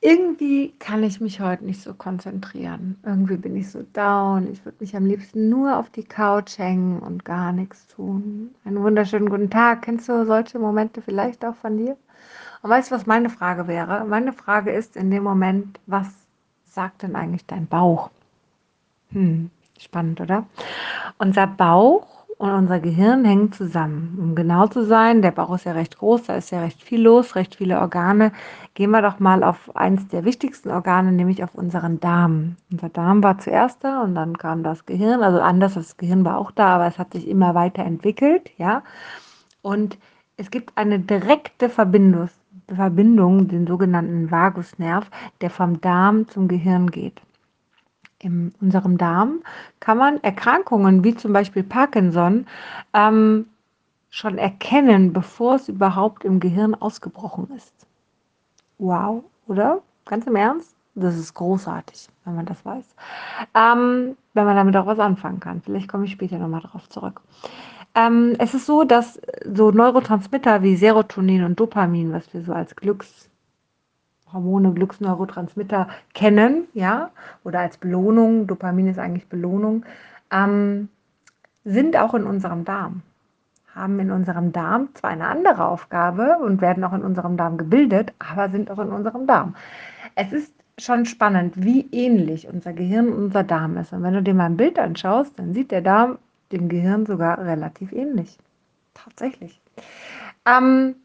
irgendwie kann ich mich heute nicht so konzentrieren. Irgendwie bin ich so down. Ich würde mich am liebsten nur auf die Couch hängen und gar nichts tun. Einen wunderschönen guten Tag. Kennst du solche Momente vielleicht auch von dir? Und weißt du, was meine Frage wäre? Meine Frage ist in dem Moment, was sagt denn eigentlich dein Bauch? Hm, spannend, oder? Unser Bauch und unser Gehirn hängen zusammen. Um genau zu sein, der Bauch ist ja recht groß, da ist ja recht viel los, recht viele Organe. Gehen wir doch mal auf eins der wichtigsten Organe, nämlich auf unseren Darm. Unser Darm war zuerst da und dann kam das Gehirn, also anders, das Gehirn war auch da, aber es hat sich immer weiter entwickelt, ja. Und es gibt eine direkte Verbindung, Verbindung, den sogenannten Vagusnerv, der vom Darm zum Gehirn geht in unserem Darm kann man Erkrankungen wie zum Beispiel Parkinson ähm, schon erkennen, bevor es überhaupt im Gehirn ausgebrochen ist. Wow, oder? Ganz im Ernst? Das ist großartig, wenn man das weiß. Ähm, wenn man damit auch was anfangen kann. Vielleicht komme ich später nochmal darauf zurück. Ähm, es ist so, dass so Neurotransmitter wie Serotonin und Dopamin, was wir so als Glücks Hormone, Glücksneurotransmitter kennen, ja, oder als Belohnung, Dopamin ist eigentlich Belohnung, ähm, sind auch in unserem Darm, haben in unserem Darm zwar eine andere Aufgabe und werden auch in unserem Darm gebildet, aber sind auch in unserem Darm. Es ist schon spannend, wie ähnlich unser Gehirn und unser Darm ist. Und wenn du dir mal ein Bild anschaust, dann sieht der Darm dem Gehirn sogar relativ ähnlich. Tatsächlich. Ähm,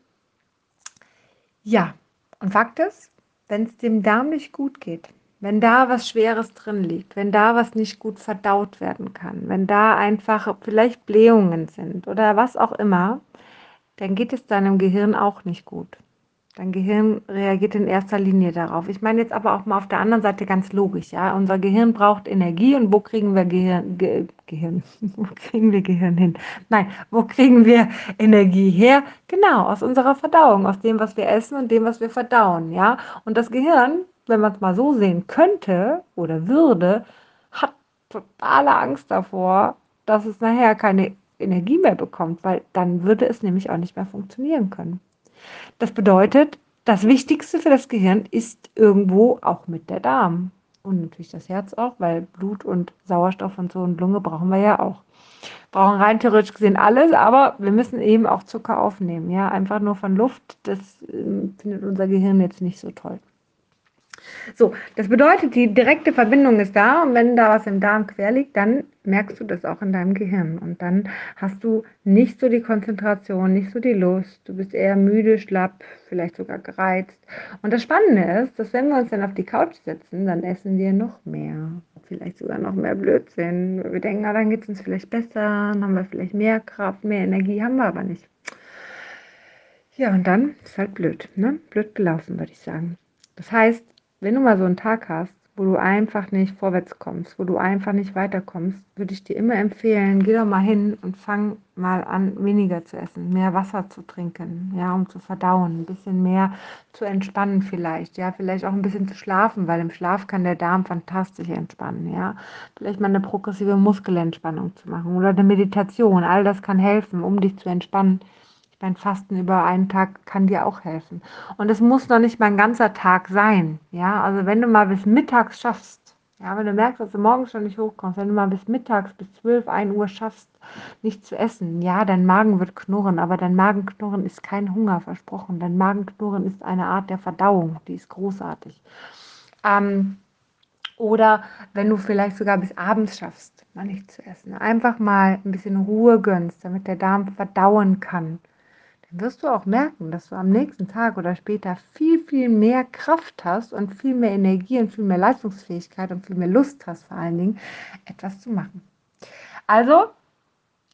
ja, und Fakt ist, wenn es dem Darm nicht gut geht, wenn da was Schweres drin liegt, wenn da was nicht gut verdaut werden kann, wenn da einfach vielleicht Blähungen sind oder was auch immer, dann geht es deinem Gehirn auch nicht gut. Dein Gehirn reagiert in erster Linie darauf. Ich meine jetzt aber auch mal auf der anderen Seite ganz logisch, ja. Unser Gehirn braucht Energie und wo kriegen wir Gehirn, Ge Gehirn, wo kriegen wir Gehirn hin? Nein, wo kriegen wir Energie her? Genau, aus unserer Verdauung, aus dem, was wir essen und dem, was wir verdauen, ja. Und das Gehirn, wenn man es mal so sehen könnte oder würde, hat totale Angst davor, dass es nachher keine Energie mehr bekommt, weil dann würde es nämlich auch nicht mehr funktionieren können. Das bedeutet, das Wichtigste für das Gehirn ist irgendwo auch mit der Darm. Und natürlich das Herz auch, weil Blut und Sauerstoff und so und Lunge brauchen wir ja auch. Brauchen rein theoretisch gesehen alles, aber wir müssen eben auch Zucker aufnehmen. Ja, einfach nur von Luft, das äh, findet unser Gehirn jetzt nicht so toll. So, das bedeutet, die direkte Verbindung ist da und wenn da was im Darm quer liegt, dann merkst du das auch in deinem Gehirn und dann hast du nicht so die Konzentration, nicht so die Lust, du bist eher müde, schlapp, vielleicht sogar gereizt. Und das Spannende ist, dass wenn wir uns dann auf die Couch setzen, dann essen wir noch mehr, vielleicht sogar noch mehr Blödsinn. Wir denken, ah, dann geht es uns vielleicht besser, dann haben wir vielleicht mehr Kraft, mehr Energie, haben wir aber nicht. Ja, und dann ist halt blöd, ne? Blöd gelaufen, würde ich sagen. Das heißt, wenn du mal so einen Tag hast, wo du einfach nicht vorwärts kommst, wo du einfach nicht weiterkommst, würde ich dir immer empfehlen, geh doch mal hin und fang mal an, weniger zu essen, mehr Wasser zu trinken, ja, um zu verdauen, ein bisschen mehr zu entspannen vielleicht, ja, vielleicht auch ein bisschen zu schlafen, weil im Schlaf kann der Darm fantastisch entspannen, ja, vielleicht mal eine progressive Muskelentspannung zu machen oder eine Meditation, all das kann helfen, um dich zu entspannen dein Fasten über einen Tag kann dir auch helfen. Und es muss noch nicht mal ein ganzer Tag sein. Ja, also wenn du mal bis mittags schaffst, ja, wenn du merkst, dass du morgens schon nicht hochkommst, wenn du mal bis mittags, bis 12, 1 Uhr schaffst, nicht zu essen, ja, dein Magen wird knurren, aber dein Magenknurren ist kein Hunger versprochen. Dein Magenknurren ist eine Art der Verdauung, die ist großartig. Ähm, oder wenn du vielleicht sogar bis abends schaffst, mal nicht zu essen. Einfach mal ein bisschen Ruhe gönnst, damit der Darm verdauen kann wirst du auch merken, dass du am nächsten Tag oder später viel, viel mehr Kraft hast und viel mehr Energie und viel mehr Leistungsfähigkeit und viel mehr Lust hast, vor allen Dingen etwas zu machen. Also,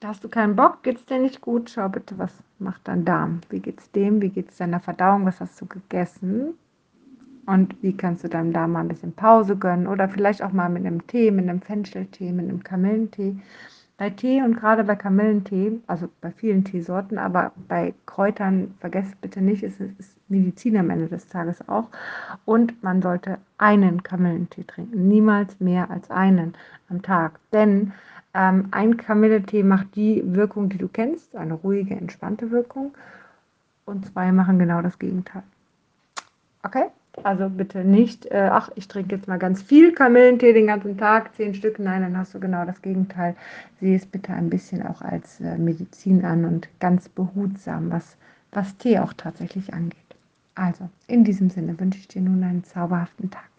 hast du keinen Bock, geht es dir nicht gut, schau bitte, was macht dein Darm? Wie geht es dem? Wie geht es deiner Verdauung? Was hast du gegessen? Und wie kannst du deinem Darm mal ein bisschen Pause gönnen? Oder vielleicht auch mal mit einem Tee, mit einem Fencheltee, mit einem Kamillentee bei Tee und gerade bei Kamillentee, also bei vielen Teesorten, aber bei Kräutern, vergesst bitte nicht, es ist Medizin am Ende des Tages auch. Und man sollte einen Kamillentee trinken, niemals mehr als einen am Tag. Denn ähm, ein Kamillentee macht die Wirkung, die du kennst, eine ruhige, entspannte Wirkung. Und zwei machen genau das Gegenteil. Okay? Also bitte nicht, äh, ach, ich trinke jetzt mal ganz viel Kamillentee den ganzen Tag, zehn Stück. Nein, dann hast du genau das Gegenteil. Sieh es bitte ein bisschen auch als äh, Medizin an und ganz behutsam, was, was Tee auch tatsächlich angeht. Also, in diesem Sinne wünsche ich dir nun einen zauberhaften Tag.